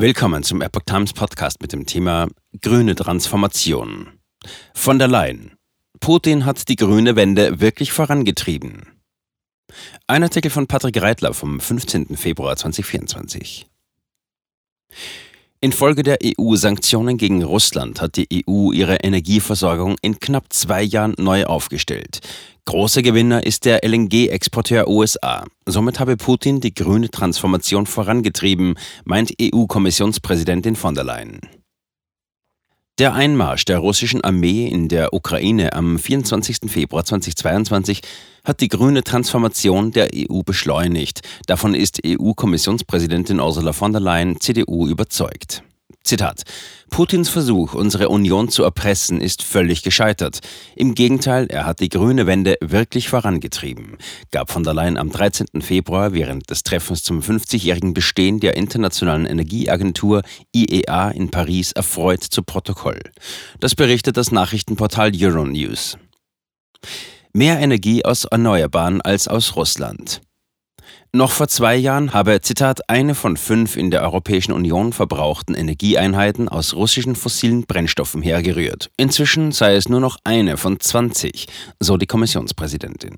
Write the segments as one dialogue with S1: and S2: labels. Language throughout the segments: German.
S1: Willkommen zum Epoch Times Podcast mit dem Thema Grüne Transformation. Von der Leyen. Putin hat die grüne Wende wirklich vorangetrieben. Ein Artikel von Patrick Reitler vom 15. Februar 2024. Infolge der EU-Sanktionen gegen Russland hat die EU ihre Energieversorgung in knapp zwei Jahren neu aufgestellt. Großer Gewinner ist der LNG-Exporteur USA. Somit habe Putin die grüne Transformation vorangetrieben, meint EU-Kommissionspräsidentin von der Leyen. Der Einmarsch der russischen Armee in der Ukraine am 24. Februar 2022 hat die grüne Transformation der EU beschleunigt. Davon ist EU-Kommissionspräsidentin Ursula von der Leyen, CDU, überzeugt. Zitat. Putins Versuch, unsere Union zu erpressen, ist völlig gescheitert. Im Gegenteil, er hat die grüne Wende wirklich vorangetrieben, gab von der Leyen am 13. Februar während des Treffens zum 50-jährigen Bestehen der Internationalen Energieagentur IEA in Paris erfreut zu Protokoll. Das berichtet das Nachrichtenportal Euronews. Mehr Energie aus Erneuerbaren als aus Russland. Noch vor zwei Jahren habe, Zitat, eine von fünf in der Europäischen Union verbrauchten Energieeinheiten aus russischen fossilen Brennstoffen hergerührt. Inzwischen sei es nur noch eine von 20, so die Kommissionspräsidentin.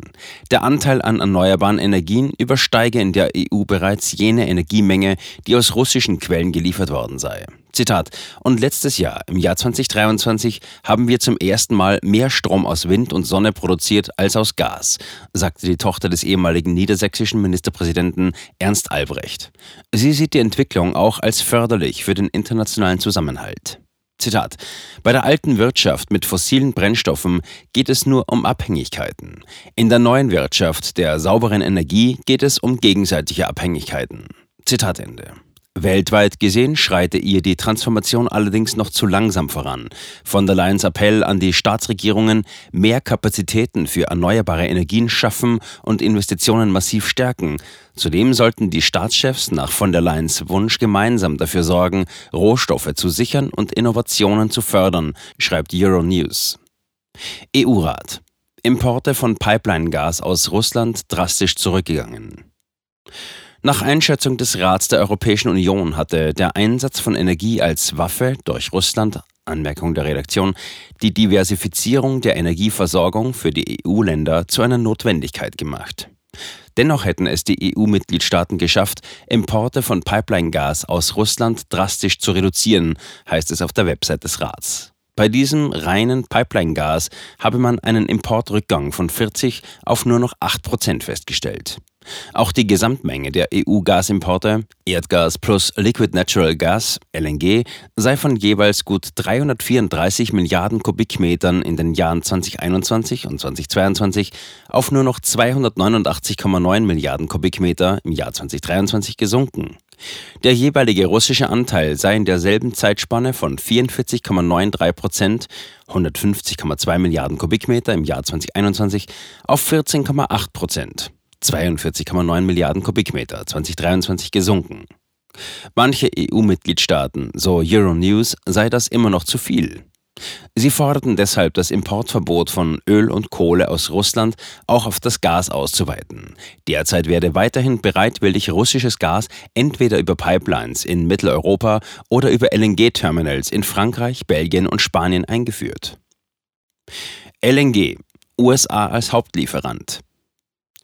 S1: Der Anteil an erneuerbaren Energien übersteige in der EU bereits jene Energiemenge, die aus russischen Quellen geliefert worden sei. Zitat. Und letztes Jahr, im Jahr 2023, haben wir zum ersten Mal mehr Strom aus Wind und Sonne produziert als aus Gas, sagte die Tochter des ehemaligen niedersächsischen Ministerpräsidenten Ernst Albrecht. Sie sieht die Entwicklung auch als förderlich für den internationalen Zusammenhalt. Zitat. Bei der alten Wirtschaft mit fossilen Brennstoffen geht es nur um Abhängigkeiten. In der neuen Wirtschaft der sauberen Energie geht es um gegenseitige Abhängigkeiten. Zitat Ende. Weltweit gesehen schreite ihr die Transformation allerdings noch zu langsam voran. Von der Leyens Appell an die Staatsregierungen, mehr Kapazitäten für erneuerbare Energien schaffen und Investitionen massiv stärken. Zudem sollten die Staatschefs nach von der Leyens Wunsch gemeinsam dafür sorgen, Rohstoffe zu sichern und Innovationen zu fördern, schreibt Euronews. EU-Rat. Importe von Pipeline-Gas aus Russland drastisch zurückgegangen. Nach Einschätzung des Rats der Europäischen Union hatte der Einsatz von Energie als Waffe durch Russland Anmerkung der Redaktion, die Diversifizierung der Energieversorgung für die EU-Länder zu einer Notwendigkeit gemacht. Dennoch hätten es die EU-Mitgliedstaaten geschafft, Importe von Pipeline-Gas aus Russland drastisch zu reduzieren, heißt es auf der Website des Rats. Bei diesem reinen Pipeline-Gas habe man einen Importrückgang von 40 auf nur noch 8 Prozent festgestellt. Auch die Gesamtmenge der EU-Gasimporte, Erdgas plus Liquid Natural Gas, LNG, sei von jeweils gut 334 Milliarden Kubikmetern in den Jahren 2021 und 2022 auf nur noch 289,9 Milliarden Kubikmeter im Jahr 2023 gesunken. Der jeweilige russische Anteil sei in derselben Zeitspanne von 44,93 Prozent, 150,2 Milliarden Kubikmeter im Jahr 2021, auf 14,8 Prozent. 42,9 Milliarden Kubikmeter 2023 gesunken. Manche EU-Mitgliedstaaten, so Euronews, sei das immer noch zu viel. Sie forderten deshalb das Importverbot von Öl und Kohle aus Russland auch auf das Gas auszuweiten. Derzeit werde weiterhin bereitwillig russisches Gas entweder über Pipelines in Mitteleuropa oder über LNG-Terminals in Frankreich, Belgien und Spanien eingeführt. LNG USA als Hauptlieferant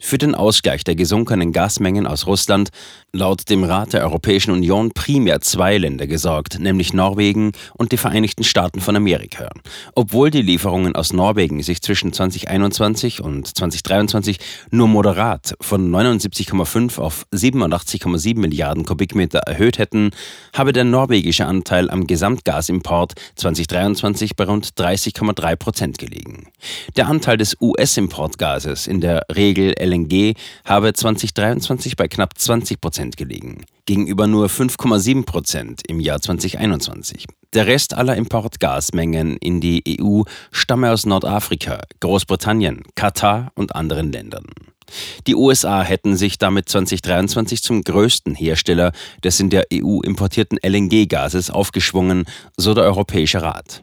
S1: für den Ausgleich der gesunkenen Gasmengen aus Russland laut dem Rat der Europäischen Union primär zwei Länder gesorgt, nämlich Norwegen und die Vereinigten Staaten von Amerika. Obwohl die Lieferungen aus Norwegen sich zwischen 2021 und 2023 nur moderat von 79,5 auf 87,7 Milliarden Kubikmeter erhöht hätten, habe der norwegische Anteil am Gesamtgasimport 2023 bei rund 30,3 Prozent gelegen. Der Anteil des US-Importgases in der Regel LNG habe 2023 bei knapp 20 Prozent gelegen, gegenüber nur 5,7 Prozent im Jahr 2021. Der Rest aller Importgasmengen in die EU stamme aus Nordafrika, Großbritannien, Katar und anderen Ländern. Die USA hätten sich damit 2023 zum größten Hersteller des in der EU importierten LNG-Gases aufgeschwungen, so der Europäische Rat.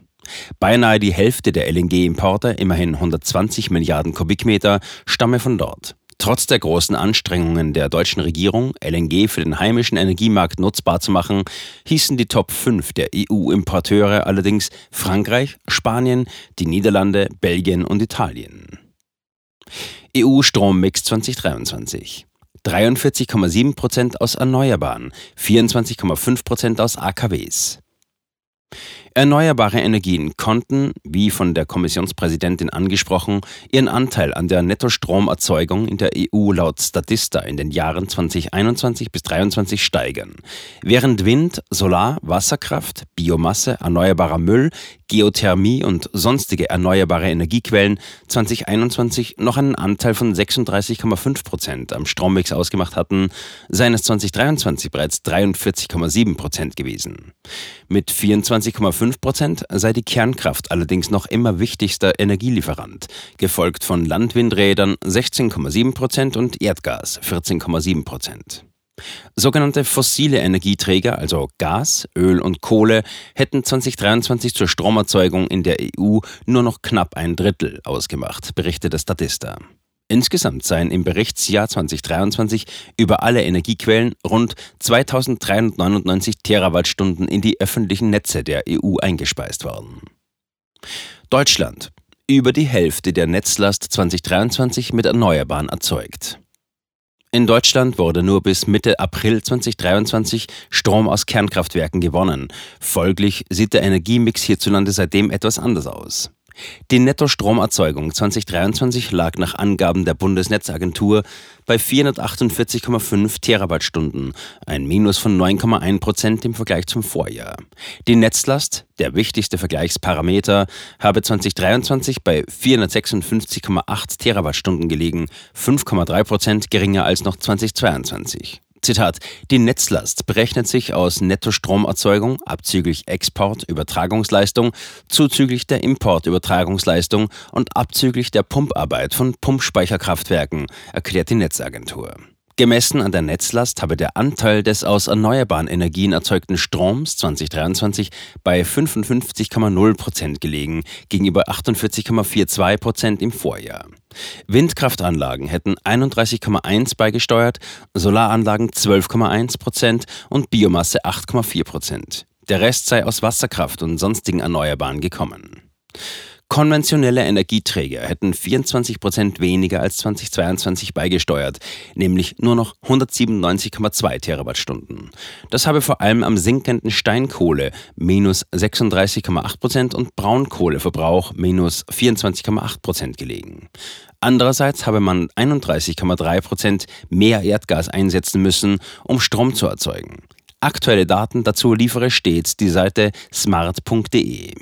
S1: Beinahe die Hälfte der LNG-Importe, immerhin 120 Milliarden Kubikmeter, stamme von dort. Trotz der großen Anstrengungen der deutschen Regierung, LNG für den heimischen Energiemarkt nutzbar zu machen, hießen die Top 5 der EU-Importeure allerdings Frankreich, Spanien, die Niederlande, Belgien und Italien. EU-Strommix 2023. 43,7% aus Erneuerbaren, 24,5% aus AKWs. Erneuerbare Energien konnten, wie von der Kommissionspräsidentin angesprochen, ihren Anteil an der Nettostromerzeugung in der EU laut Statista in den Jahren 2021 bis 2023 steigern, während Wind, Solar, Wasserkraft, Biomasse, erneuerbarer Müll, Geothermie und sonstige erneuerbare Energiequellen 2021 noch einen Anteil von 36,5 Prozent am Strommix ausgemacht hatten, seien es 2023 bereits 43,7 Prozent gewesen. Mit 24,5 Prozent sei die Kernkraft allerdings noch immer wichtigster Energielieferant, gefolgt von Landwindrädern 16,7 Prozent und Erdgas 14,7 Prozent. Sogenannte fossile Energieträger, also Gas, Öl und Kohle, hätten 2023 zur Stromerzeugung in der EU nur noch knapp ein Drittel ausgemacht, berichtete Statista. Insgesamt seien im Berichtsjahr 2023 über alle Energiequellen rund 2399 Terawattstunden in die öffentlichen Netze der EU eingespeist worden. Deutschland. Über die Hälfte der Netzlast 2023 mit Erneuerbaren erzeugt. In Deutschland wurde nur bis Mitte April 2023 Strom aus Kernkraftwerken gewonnen. Folglich sieht der Energiemix hierzulande seitdem etwas anders aus. Die Nettostromerzeugung 2023 lag nach Angaben der Bundesnetzagentur bei 448,5 Terawattstunden, ein Minus von 9,1 Prozent im Vergleich zum Vorjahr. Die Netzlast, der wichtigste Vergleichsparameter, habe 2023 bei 456,8 Terawattstunden gelegen, 5,3 Prozent geringer als noch 2022. Zitat, die Netzlast berechnet sich aus Nettostromerzeugung abzüglich Export-Übertragungsleistung, zuzüglich der Importübertragungsleistung und abzüglich der Pumparbeit von Pumpspeicherkraftwerken, erklärt die Netzagentur. Gemessen an der Netzlast habe der Anteil des aus erneuerbaren Energien erzeugten Stroms 2023 bei 55,0 Prozent gelegen, gegenüber 48,42 Prozent im Vorjahr. Windkraftanlagen hätten 31,1 beigesteuert, Solaranlagen 12,1 Prozent und Biomasse 8,4 Prozent. Der Rest sei aus Wasserkraft und sonstigen Erneuerbaren gekommen. Konventionelle Energieträger hätten 24 Prozent weniger als 2022 beigesteuert, nämlich nur noch 197,2 Terawattstunden. Das habe vor allem am sinkenden Steinkohle minus 36,8 Prozent und Braunkohleverbrauch minus 24,8 Prozent gelegen. Andererseits habe man 31,3 Prozent mehr Erdgas einsetzen müssen, um Strom zu erzeugen. Aktuelle Daten dazu liefere stets die Seite smart.de.